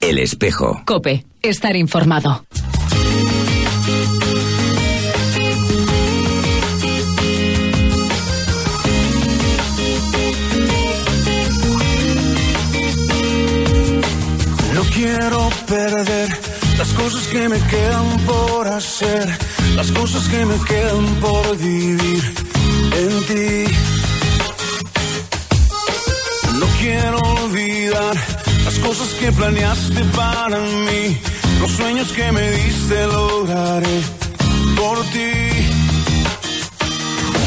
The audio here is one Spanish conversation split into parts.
El espejo. Cope, estar informado. No quiero perder las cosas que me quedan por hacer, las cosas que me quedan por vivir en ti. No quiero olvidar las cosas que planeaste para mí, los sueños que me diste lograré por ti.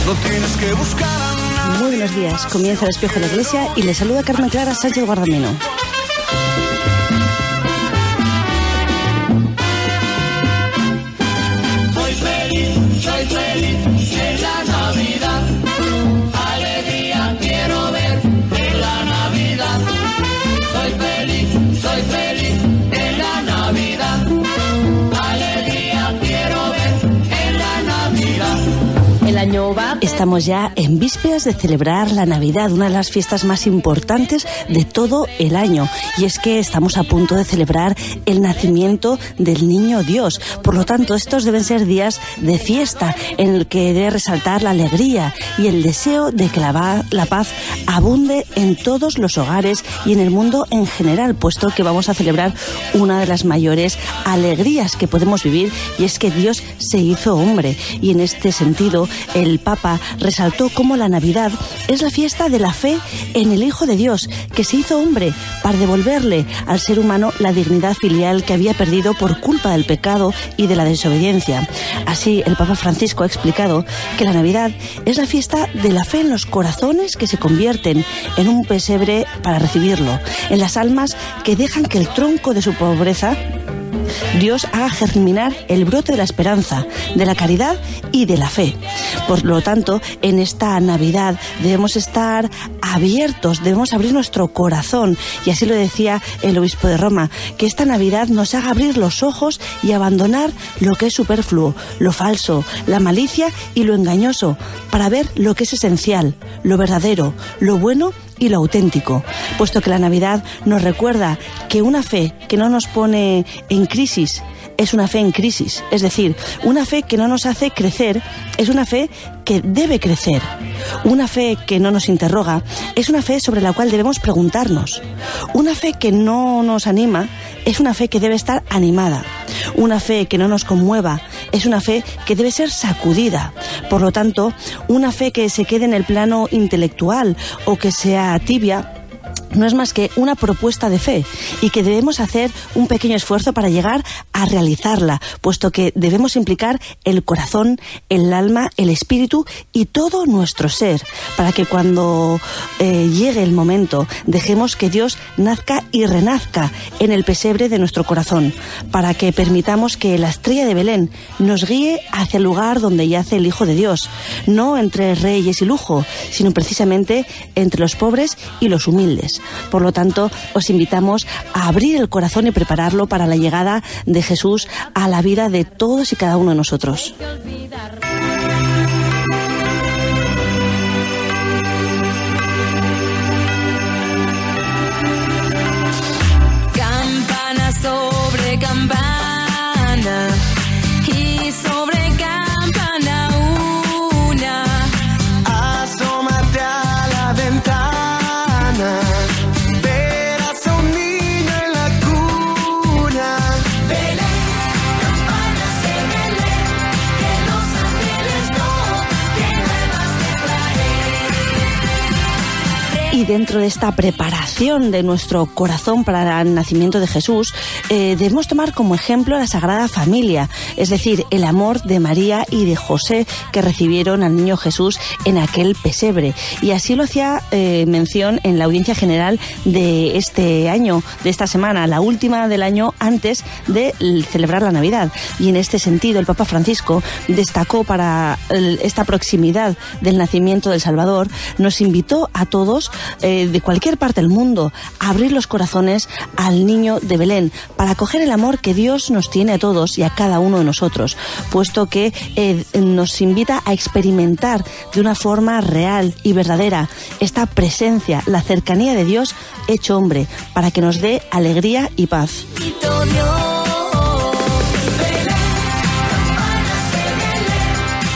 No tienes que buscar a nadie. Muy buenos días. Comienza el espejo de la iglesia y le saluda Carmen Clara Sánchez Guardamino. Estamos ya en vísperas de celebrar la Navidad, una de las fiestas más importantes de todo el año. Y es que estamos a punto de celebrar el nacimiento del niño Dios. Por lo tanto, estos deben ser días de fiesta en el que debe resaltar la alegría y el deseo de que la, la paz abunde en todos los hogares y en el mundo en general, puesto que vamos a celebrar una de las mayores alegrías que podemos vivir y es que Dios se hizo hombre. Y en este sentido, el Papa resaltó cómo la Navidad es la fiesta de la fe en el Hijo de Dios, que se hizo hombre para devolverle al ser humano la dignidad filial que había perdido por culpa del pecado y de la desobediencia. Así, el Papa Francisco ha explicado que la Navidad es la fiesta de la fe en los corazones que se convierten en un pesebre para recibirlo, en las almas que dejan que el tronco de su pobreza Dios haga germinar el brote de la esperanza, de la caridad y de la fe. Por lo tanto, en esta Navidad debemos estar abiertos, debemos abrir nuestro corazón. Y así lo decía el obispo de Roma, que esta Navidad nos haga abrir los ojos y abandonar lo que es superfluo, lo falso, la malicia y lo engañoso, para ver lo que es esencial, lo verdadero, lo bueno y lo auténtico, puesto que la Navidad nos recuerda que una fe que no nos pone en crisis es una fe en crisis, es decir, una fe que no nos hace crecer es una fe que debe crecer. Una fe que no nos interroga es una fe sobre la cual debemos preguntarnos. Una fe que no nos anima es una fe que debe estar animada. Una fe que no nos conmueva es una fe que debe ser sacudida. Por lo tanto, una fe que se quede en el plano intelectual o que sea tibia no es más que una propuesta de fe y que debemos hacer un pequeño esfuerzo para llegar a realizarla, puesto que debemos implicar el corazón, el alma, el espíritu y todo nuestro ser, para que cuando eh, llegue el momento dejemos que Dios nazca y renazca en el pesebre de nuestro corazón, para que permitamos que la estrella de Belén nos guíe hacia el lugar donde yace el Hijo de Dios, no entre reyes y lujo, sino precisamente entre los pobres y los humildes. Por lo tanto, os invitamos a abrir el corazón y prepararlo para la llegada de Jesús a la vida de todos y cada uno de nosotros. Dentro de esta preparación de nuestro corazón para el nacimiento de Jesús, eh, debemos tomar como ejemplo la Sagrada Familia, es decir, el amor de María y de José que recibieron al niño Jesús en aquel pesebre. Y así lo hacía eh, mención en la audiencia general de este año, de esta semana, la última del año antes de celebrar la Navidad. Y en este sentido, el Papa Francisco destacó para esta proximidad del nacimiento del Salvador, nos invitó a todos eh, de cualquier parte del mundo abrir los corazones al niño de Belén para acoger el amor que Dios nos tiene a todos y a cada uno de nosotros, puesto que eh, nos invita a experimentar de una forma real y verdadera esta presencia, la cercanía de Dios hecho hombre, para que nos dé alegría y paz.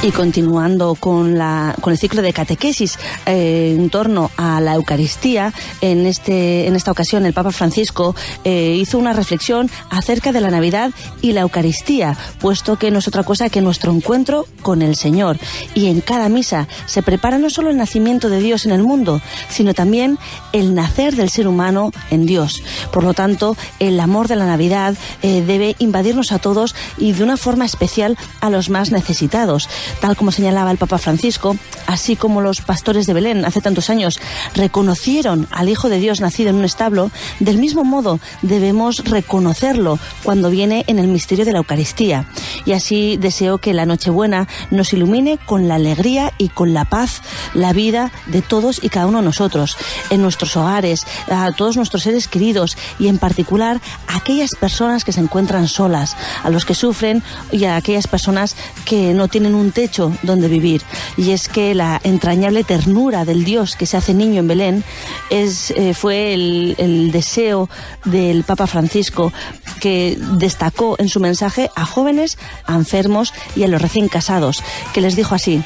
Y continuando con, la, con el ciclo de catequesis eh, en torno a la Eucaristía, en, este, en esta ocasión el Papa Francisco eh, hizo una reflexión acerca de la Navidad y la Eucaristía, puesto que no es otra cosa que nuestro encuentro con el Señor. Y en cada misa se prepara no solo el nacimiento de Dios en el mundo, sino también el nacer del ser humano en Dios. Por lo tanto, el amor de la Navidad eh, debe invadirnos a todos y de una forma especial a los más necesitados. Tal como señalaba el Papa Francisco, así como los pastores de Belén hace tantos años reconocieron al Hijo de Dios nacido en un establo, del mismo modo debemos reconocerlo cuando viene en el misterio de la Eucaristía. Y así deseo que la Nochebuena nos ilumine con la alegría y con la paz la vida de todos y cada uno de nosotros, en nuestros hogares, a todos nuestros seres queridos y en particular a aquellas personas que se encuentran solas, a los que sufren y a aquellas personas que no tienen un techo donde vivir. Y es que la entrañable ternura del Dios que se hace niño en Belén es, eh, fue el, el deseo del Papa Francisco que destacó en su mensaje a jóvenes, a enfermos y a los recién casados, que les dijo así,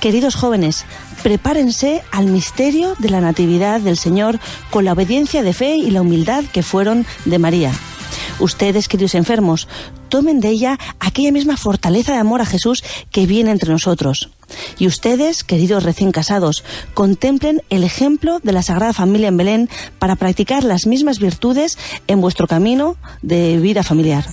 queridos jóvenes, prepárense al misterio de la Natividad del Señor con la obediencia de fe y la humildad que fueron de María. Ustedes, queridos enfermos, tomen de ella aquella misma fortaleza de amor a Jesús que viene entre nosotros. Y ustedes, queridos recién casados, contemplen el ejemplo de la Sagrada Familia en Belén para practicar las mismas virtudes en vuestro camino de vida familiar.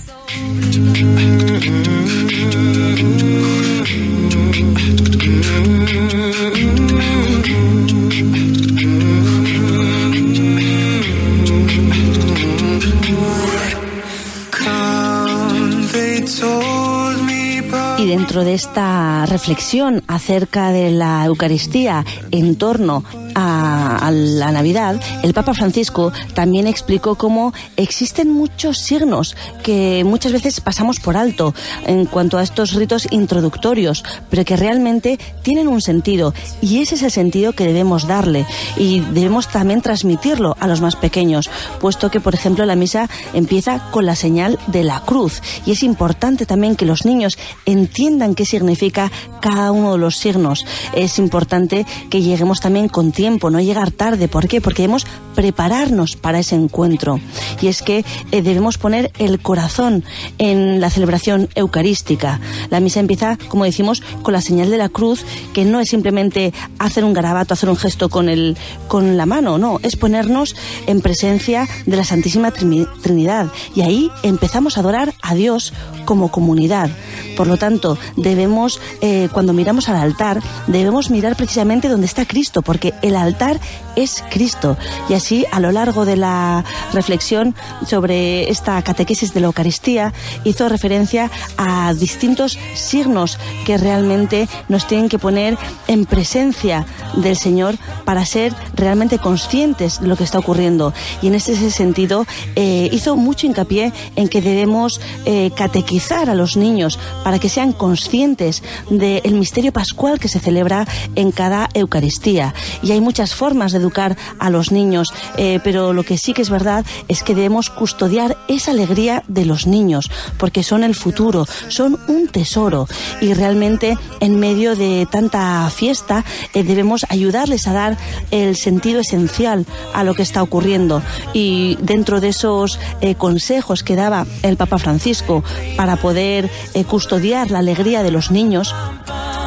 Dentro de esta reflexión acerca de la Eucaristía en torno a, a la Navidad, el Papa Francisco también explicó cómo existen muchos signos que muchas veces pasamos por alto en cuanto a estos ritos introductorios, pero que realmente tienen un sentido y ese es el sentido que debemos darle y debemos también transmitirlo a los más pequeños, puesto que, por ejemplo, la misa empieza con la señal de la cruz y es importante también que los niños entiendan qué significa cada uno de los signos. Es importante que lleguemos también con tiempo, no llegar tarde. ¿Por qué? Porque debemos prepararnos para ese encuentro. Y es que eh, debemos poner el corazón en la celebración eucarística. La misa empieza, como decimos, con la señal de la cruz, que no es simplemente hacer un garabato, hacer un gesto con, el, con la mano, no, es ponernos en presencia de la Santísima Trinidad. Y ahí empezamos a adorar a Dios como comunidad. Por lo tanto, debemos, eh, cuando miramos al altar, debemos mirar precisamente donde está Cristo, porque altar es Cristo. Y así, a lo largo de la reflexión sobre esta catequesis de la Eucaristía, hizo referencia a distintos signos que realmente nos tienen que poner en presencia del Señor para ser realmente conscientes de lo que está ocurriendo. Y en ese sentido, eh, hizo mucho hincapié en que debemos eh, catequizar a los niños para que sean conscientes del misterio pascual que se celebra en cada Eucaristía. Y hay muchas formas de educar a los niños, eh, pero lo que sí que es verdad es que debemos custodiar esa alegría de los niños, porque son el futuro, son un tesoro. Y realmente en medio de tanta fiesta eh, debemos ayudarles a dar el sentido esencial a lo que está ocurriendo. Y dentro de esos eh, consejos que daba el Papa Francisco para poder custodiar la alegría de los niños,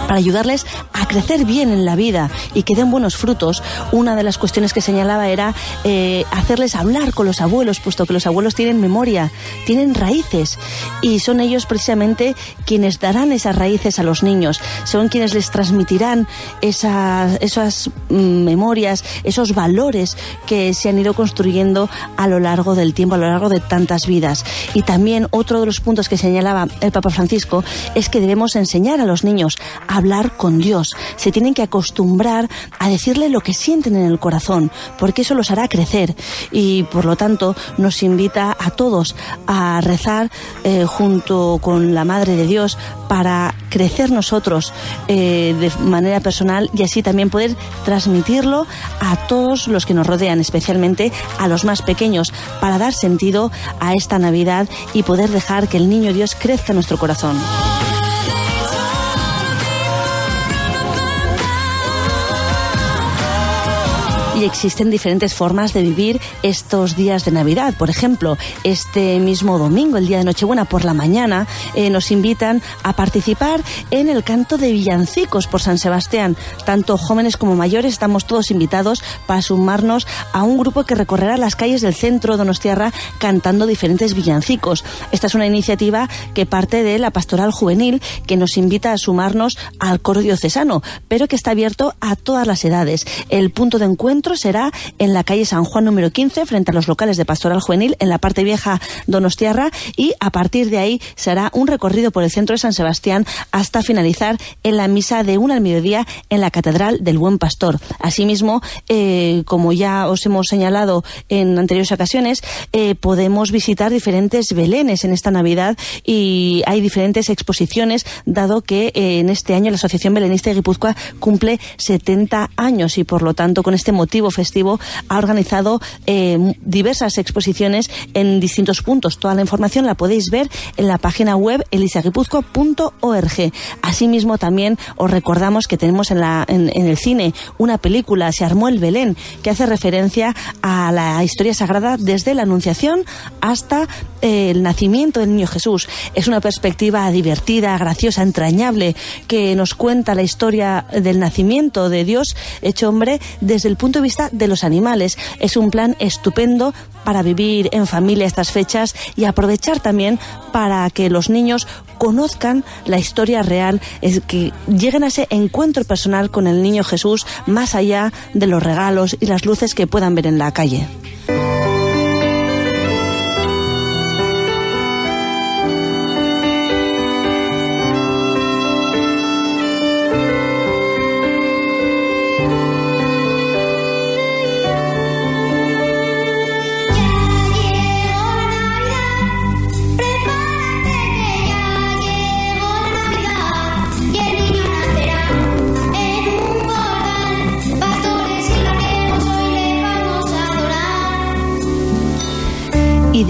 para ayudarles a crecer bien en la vida y que den buenos frutos, una de las cuestiones que señalaba era eh, hacerles hablar con los abuelos, puesto que los abuelos tienen memoria, tienen raíces y son ellos precisamente quienes darán esas raíces a los niños, son quienes les transmitirán esas, mm, memorias, esos valores que se han ido construyendo a lo largo del tiempo, a lo largo de tantas vidas. Y también otro de los puntos que señalaba el Papa Francisco es que debemos enseñar a los niños a hablar con Dios. Se tienen que acostumbrar a decirle lo que sienten en el corazón, porque eso los hará crecer. Y por lo tanto nos invita a todos a rezar eh, junto con la Madre de Dios para crecer nosotros eh, de manera personal y así también poder transmitirlo a todos los que nos rodean, especialmente a los más pequeños, para dar sentido a esta Navidad y poder dejar que el niño Dios crezca en nuestro corazón. Existen diferentes formas de vivir estos días de Navidad. Por ejemplo, este mismo domingo, el día de Nochebuena, por la mañana, eh, nos invitan a participar en el canto de villancicos por San Sebastián. Tanto jóvenes como mayores estamos todos invitados para sumarnos a un grupo que recorrerá las calles del centro de Donostiarra cantando diferentes villancicos. Esta es una iniciativa que parte de la Pastoral Juvenil que nos invita a sumarnos al coro diocesano, pero que está abierto a todas las edades. El punto de encuentro será en la calle San Juan número 15, frente a los locales de Pastoral Juvenil, en la parte vieja Donostiarra, y a partir de ahí será un recorrido por el centro de San Sebastián hasta finalizar en la misa de una al mediodía en la Catedral del Buen Pastor. Asimismo, eh, como ya os hemos señalado en anteriores ocasiones, eh, podemos visitar diferentes belenes en esta Navidad y hay diferentes exposiciones, dado que eh, en este año la Asociación Belenista de Guipúzcoa cumple 70 años y por lo tanto con este motivo festivo ha organizado eh, diversas exposiciones en distintos puntos. Toda la información la podéis ver en la página web elisaguipuzco.org. Asimismo, también os recordamos que tenemos en, la, en, el cine una película, Se armó el Belén, que hace referencia a la historia sagrada desde la Anunciación hasta eh, el nacimiento del niño Jesús. Es una perspectiva divertida, graciosa, entrañable, que nos cuenta la historia del nacimiento de Dios hecho hombre desde el punto de vista de los animales. Es un plan estupendo para vivir en familia estas fechas y aprovechar también para que los niños conozcan la historia real, es que lleguen a ese encuentro personal con el niño Jesús más allá de los regalos y las luces que puedan ver en la calle.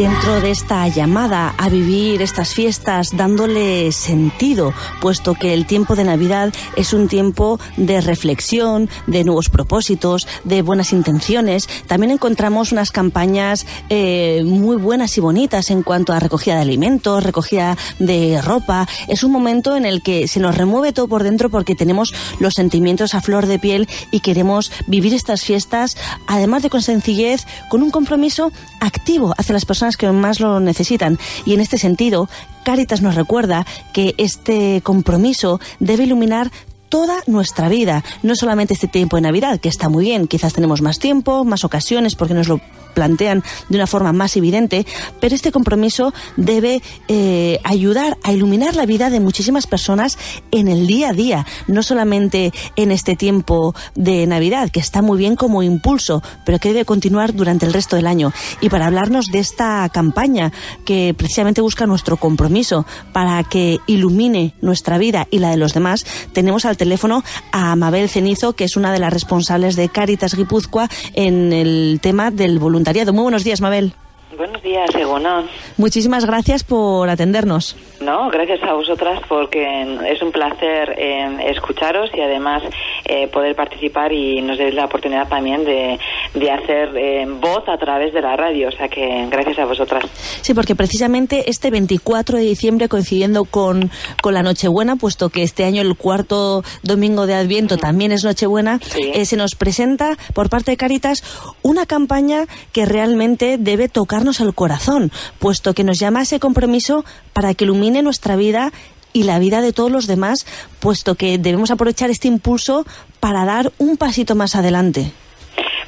Y de esta llamada a vivir estas fiestas dándole sentido, puesto que el tiempo de Navidad es un tiempo de reflexión, de nuevos propósitos, de buenas intenciones, también encontramos unas campañas eh, muy buenas y bonitas en cuanto a recogida de alimentos, recogida de ropa. Es un momento en el que se nos remueve todo por dentro porque tenemos los sentimientos a flor de piel y queremos vivir estas fiestas, además de con sencillez, con un compromiso activo hacia las personas personas que más lo necesitan. Y en este sentido, Caritas nos recuerda que este compromiso debe iluminar toda nuestra vida, no solamente este tiempo de Navidad, que está muy bien, quizás tenemos más tiempo, más ocasiones, porque nos lo plantean de una forma más evidente, pero este compromiso debe eh, ayudar a iluminar la vida de muchísimas personas en el día a día, no solamente en este tiempo de Navidad, que está muy bien como impulso, pero que debe continuar durante el resto del año. Y para hablarnos de esta campaña que precisamente busca nuestro compromiso para que ilumine nuestra vida y la de los demás, tenemos al teléfono a Mabel Cenizo, que es una de las responsables de Caritas Guipúzcoa en el tema del voluntariado muy buenos días, Mabel. Buenos días, Egunon. Muchísimas gracias por atendernos. No, gracias a vosotras porque es un placer eh, escucharos y además eh, poder participar y nos deis la oportunidad también de, de hacer eh, voz a través de la radio. O sea que gracias a vosotras. Sí, porque precisamente este 24 de diciembre, coincidiendo con, con la Nochebuena, puesto que este año el cuarto domingo de Adviento también es Nochebuena, eh, se nos presenta por parte de Caritas una campaña que realmente debe tocarnos al corazón, puesto que nos llama a ese compromiso para que ilumine nuestra vida y la vida de todos los demás, puesto que debemos aprovechar este impulso para dar un pasito más adelante.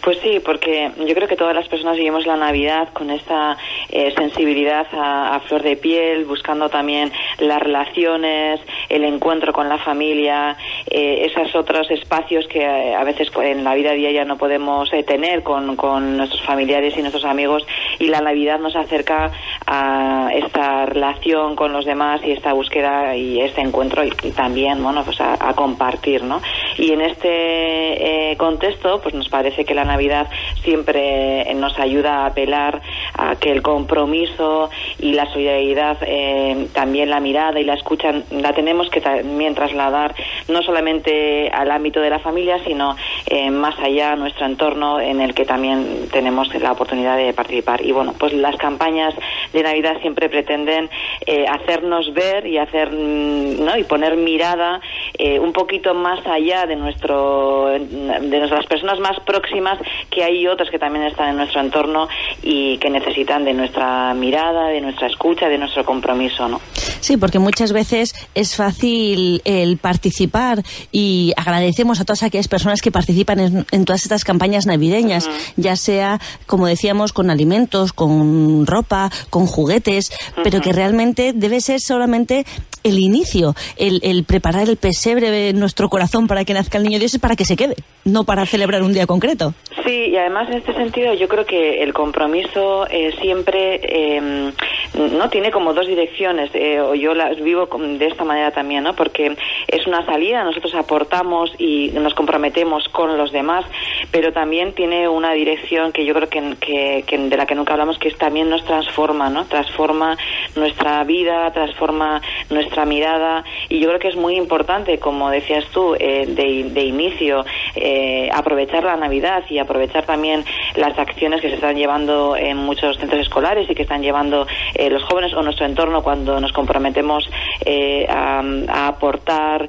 Pues sí, porque yo creo que todas las personas vivimos la Navidad con esta eh, sensibilidad a, flor de piel, buscando también las relaciones, el encuentro con la familia, eh, esos otros espacios que eh, a veces en la vida diaria no podemos eh, tener con, nuestros familiares y nuestros amigos y la Navidad nos acerca a esta relación con los demás y esta búsqueda y este encuentro y, y también bueno pues a compartir ¿no? Y en este eh, contexto pues nos parece que la Navidad siempre nos ayuda a apelar a que el compromiso y la solidaridad eh, también la mirada y la escucha la tenemos que también trasladar no solamente al ámbito de la familia sino eh, más allá a nuestro entorno en el que también tenemos la oportunidad de participar y bueno pues las campañas de Navidad siempre pretenden eh, hacernos ver y hacer mm, ¿no? y poner mirada eh, un poquito más allá de nuestro de nuestras personas más próximas que hay otras que también están en nuestro entorno y que necesitan de nuestra mirada, de nuestra escucha, de nuestro compromiso, ¿no? Sí, porque muchas veces es fácil el participar y agradecemos a todas aquellas personas que participan en, en todas estas campañas navideñas, ya sea, como decíamos, con alimentos, con ropa, con juguetes, pero que realmente debe ser solamente el inicio, el, el preparar el pesebre de nuestro corazón para que nazca el niño Dios es para que se quede, no para celebrar un día concreto. Sí, y además en este sentido yo creo que el compromiso eh, siempre eh, no tiene como dos direcciones, eh, o yo las vivo de esta manera también, ¿no? Porque es una salida, nosotros aportamos y nos comprometemos con los demás, pero también tiene una dirección que yo creo que, que- que de la que nunca hablamos, que es también nos transforma, ¿no? Transforma nuestra vida, transforma nuestra mirada, y yo creo que es muy importante, como decías tú, eh, de, inicio, eh, aprovechar la Navidad y aprovechar también las acciones que se están llevando en muchos centros escolares y que están llevando eh, los jóvenes o nuestro entorno cuando nos comprometemos eh, a, aportar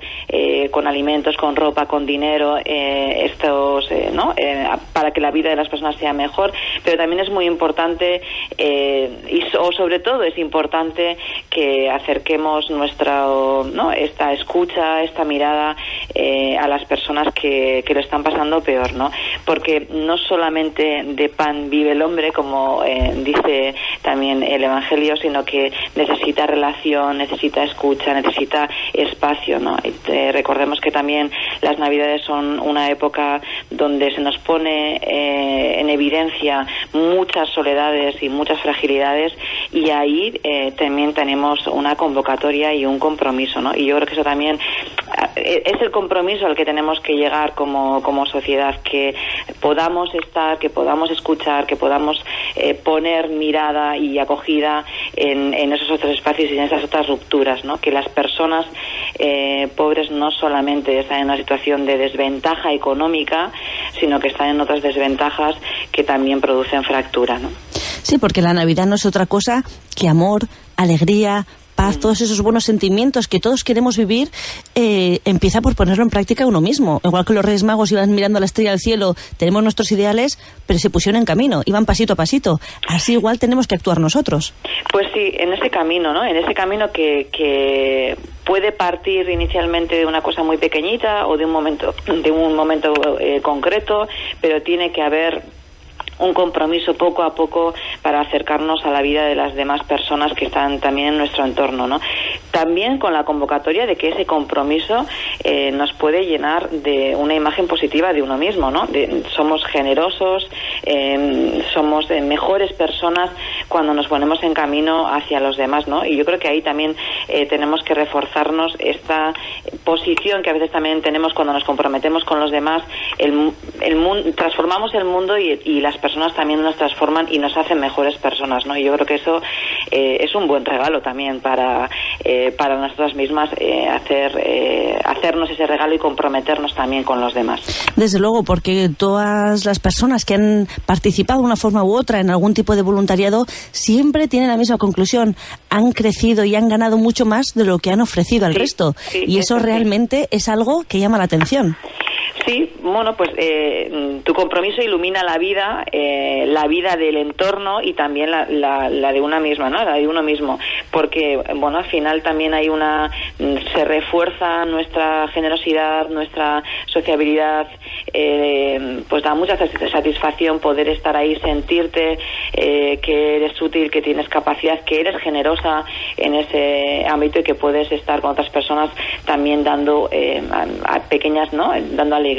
con alimentos, con ropa, con dinero, estos, ¿no? Para que la vida de las personas sea mejor, pero también es muy importante y o sobre todo es importante que acerquemos nuestra, ¿no? esta escucha, esta mirada las personas que, que lo están pasando peor, ¿no? Porque no solamente de pan vive el hombre, como eh, dice también el Evangelio, sino que necesita relación, necesita escucha, necesita espacio, ¿no? Eh, recordemos que también las Navidades son una época donde se nos pone eh, en evidencia muchas soledades y muchas fragilidades y ahí también tenemos una convocatoria y un compromiso, ¿no? Y yo creo que eso también es el compromiso al que tenemos que llegar como, como sociedad, que podamos estar, que podamos escuchar, que podamos eh, poner mirada y acogida en, esos otros espacios y en esas otras rupturas, ¿no? Que las personas eh, pobres no solamente están en una situación de desventaja económica, sino que están en otras desventajas que también producen fractura, ¿no? Sí, porque la Navidad no es otra cosa que amor, alegría, todos esos buenos sentimientos que todos queremos vivir, eh, empieza por ponerlo en práctica uno mismo. Igual que los Reyes Magos iban mirando la estrella del cielo, tenemos nuestros ideales, pero se pusieron en camino, iban pasito a pasito. Así igual tenemos que actuar nosotros. Pues sí, en ese camino, ¿no? En ese camino que, que puede partir inicialmente de una cosa muy pequeñita o de un momento, de un momento eh, concreto, pero tiene que haber un compromiso poco a poco para acercarnos a la vida de las demás personas que están también en nuestro entorno, ¿no? También con la convocatoria de que ese compromiso eh, nos puede llenar de una imagen positiva de uno mismo, ¿no? Somos generosos, eh, somos mejores personas cuando nos ponemos en camino hacia los demás, ¿no? Y yo creo que ahí también eh, tenemos que reforzarnos esta posición que a veces también tenemos cuando nos comprometemos con los demás, el, el transformamos el mundo y, y las personas también nos transforman y nos hacen mejores personas, ¿no? Y yo creo que eso eh, es un buen regalo también para, eh, para nosotras mismas eh, hacer, eh, hacernos ese regalo y comprometernos también con los demás. Desde luego, porque todas las personas que han participado de una forma u otra en algún tipo de voluntariado siempre tienen la misma conclusión. Han crecido y han ganado mucho más de lo que han ofrecido al Sí, resto. sí, y eso eso sí. realmente es algo que llama la atención. Sí, bueno, pues eh, tu compromiso ilumina la vida, eh, la vida del entorno y también la, de una misma, ¿no? La de uno mismo, porque bueno, al final también hay una se refuerza nuestra generosidad, nuestra sociabilidad, eh, pues da mucha satis- satisfacción poder estar ahí, sentirte eh, que eres útil, que tienes capacidad, que eres generosa en ese ámbito y que puedes estar con otras personas también dando a pequeñas, ¿no? Dando alegría,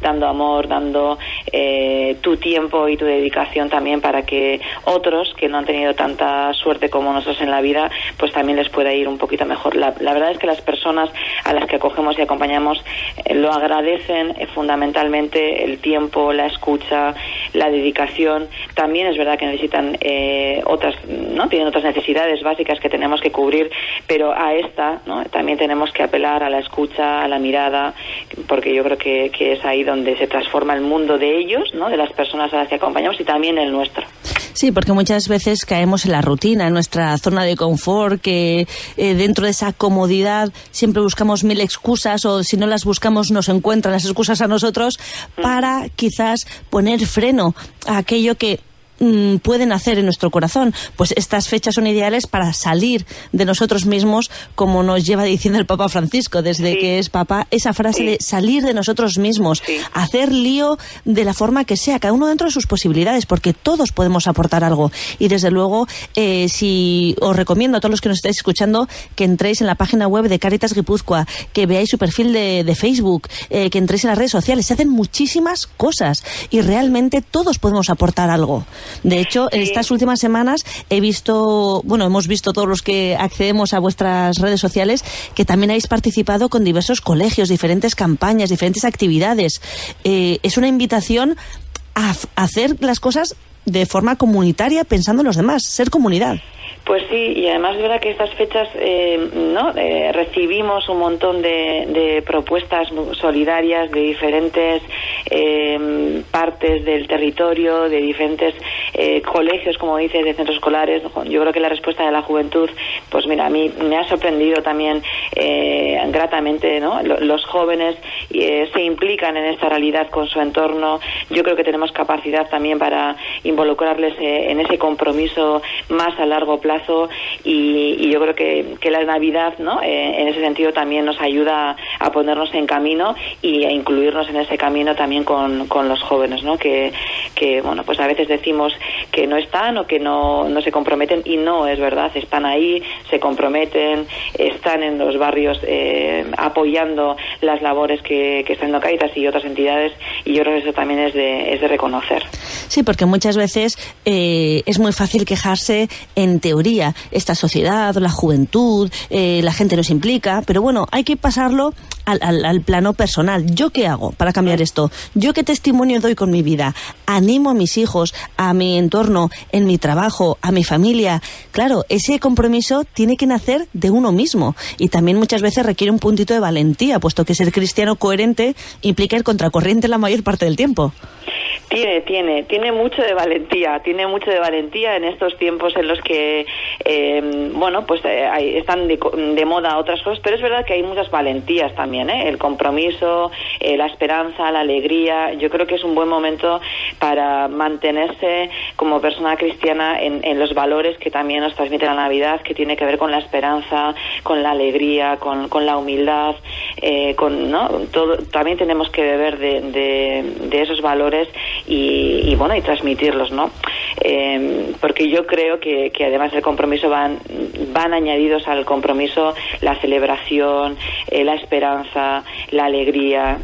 dando amor, dando eh, tu tiempo y tu dedicación también para que otros que no han tenido tanta suerte como nosotros en la vida, pues también les pueda ir un poquito mejor. La, verdad es que las personas a las que acogemos y acompañamos eh, lo agradecen eh, fundamentalmente el tiempo, la escucha, la dedicación. También es verdad que necesitan otras, ¿no? Tienen otras necesidades básicas que tenemos que cubrir, pero a esta, ¿no? También tenemos que apelar a la escucha, a la mirada, porque yo creo que, que es ahí donde se transforma el mundo de ellos, ¿no? De las personas a las que acompañamos y también el nuestro. Sí, porque muchas veces caemos en la rutina, en nuestra zona de confort, que eh, dentro de esa comodidad siempre buscamos mil excusas o si no las buscamos nos encuentran las excusas a nosotros para quizás poner freno a aquello que mm, pueden hacer en nuestro corazón. Pues estas fechas son ideales para salir de nosotros mismos, como nos lleva diciendo el Papa Francisco desde Sí. que es Papa, esa frase Sí. de salir de nosotros mismos, Sí. hacer lío de la forma que sea, cada uno dentro de sus posibilidades, porque todos podemos aportar algo. Y desde luego, eh, si os recomiendo a todos los que nos estáis escuchando que entréis en la página web de Caritas Guipúzcoa, que veáis su perfil de, de Facebook, eh, que entréis en las redes sociales. Se hacen muchísimas cosas y realmente todos podemos aportar algo. De hecho, en Sí. estas últimas semanas he visto, bueno, hemos visto todos los que accedemos a vuestras redes sociales que también habéis participado con diversos colegios, diferentes campañas, diferentes actividades. Eh, es una invitación a hacer las cosas de forma comunitaria pensando en los demás, ser comunidad. Pues sí, y además es verdad que estas fechas, eh, ¿no? Eh, recibimos un montón de, de propuestas solidarias de diferentes eh, partes del territorio, de diferentes eh, colegios, como dices, de centros escolares. Yo creo que la respuesta de la juventud, pues mira, a mí me ha sorprendido también eh, gratamente, ¿no? Lo- Los jóvenes se implican en esta realidad con su entorno. Yo creo que tenemos capacidad también para involucrarles eh, en ese compromiso más a largo plazo y, yo creo que, que la Navidad, ¿no? Eh, en ese sentido también nos ayuda a ponernos en camino y a incluirnos en ese camino también con, con los jóvenes, ¿no? Que, que, bueno, pues a veces decimos que no están o que no, no se comprometen y no es verdad, están ahí, se comprometen, están en los barrios eh, apoyando las labores que, que están en Caritas y otras entidades y yo creo que eso también es de, es de reconocer. Sí, porque muchas veces eh, es muy fácil quejarse en teoría. Esta sociedad, la juventud, eh, la gente nos implica, pero bueno, hay que pasarlo al, al- al plano personal. ¿Yo qué hago para cambiar esto? ¿Yo qué testimonio doy con mi vida? ¿Animo a mis hijos, a mi entorno, en mi trabajo, a mi familia? Claro, ese compromiso tiene que nacer de uno mismo y también muchas veces requiere un puntito de valentía, puesto que ser cristiano coherente implica ir contracorriente la mayor parte del tiempo. Tiene, tiene, tiene mucho de valentía, tiene mucho de valentía en estos tiempos en los que, eh, bueno, pues eh, hay- están de, de moda otras cosas, pero es verdad que hay muchas valentías también, ¿eh? El compromiso, eh, la esperanza, la alegría. Yo creo que es un buen momento para mantenerse como persona cristiana en, los valores que también nos transmite la Navidad, que tiene que ver con la esperanza, con la alegría, con, la humildad, eh, con, ¿no? Todo, también tenemos que beber de, esos valores y, bueno y transmitirlos no Eh, porque yo creo que, además del compromiso van añadidos al compromiso la celebración la esperanza la alegría.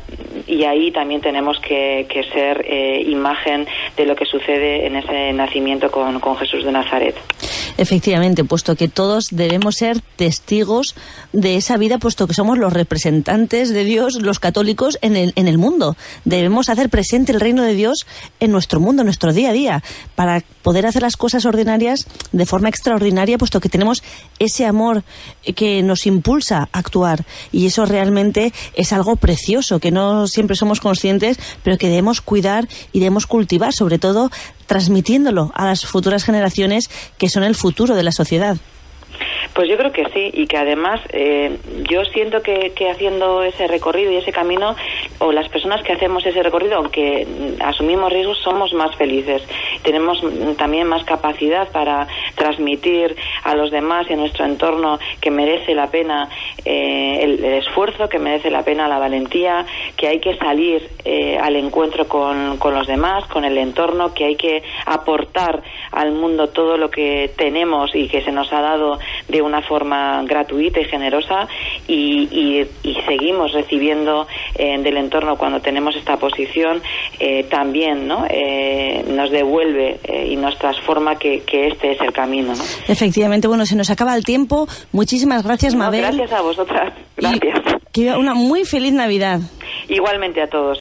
Y ahí también tenemos que, ser eh, imagen de lo que sucede en ese nacimiento con, con Jesús de Nazaret Efectivamente, puesto que todos debemos ser testigos de esa vida, puesto que somos los representantes de Dios, los católicos, en el, en el mundo. Debemos hacer presente el reino de Dios en nuestro mundo, en nuestro día a día, para poder hacer las cosas ordinarias de forma extraordinaria, puesto que tenemos ese amor que nos impulsa a actuar. Y eso realmente es algo precioso, que no siempre somos conscientes, pero que debemos cuidar y debemos cultivar, sobre todo transmitiéndolo a las futuras generaciones que son el futuro de la sociedad. Pues yo creo que sí, y que además eh, yo siento que, que, haciendo ese recorrido y ese camino, o las personas que hacemos ese recorrido, aunque asumimos riesgos, somos más felices. Tenemos también más capacidad para transmitir a los demás y a nuestro entorno que merece la pena eh, el, esfuerzo, que merece la pena la valentía, que hay que salir eh, al encuentro con, con los demás, con el entorno, que hay que aportar al mundo todo lo que tenemos y que se nos ha dado de una forma gratuita y generosa y, y, y seguimos recibiendo eh, del entorno cuando tenemos esta posición eh, también ¿no? Eh, nos devuelve eh, y nos transforma que, que, este es el camino. ¿no? Efectivamente, bueno, se nos acaba el tiempo. Muchísimas gracias, no, Mabel. Gracias a vosotras. Gracias. Y que una muy feliz Navidad. Igualmente a todos.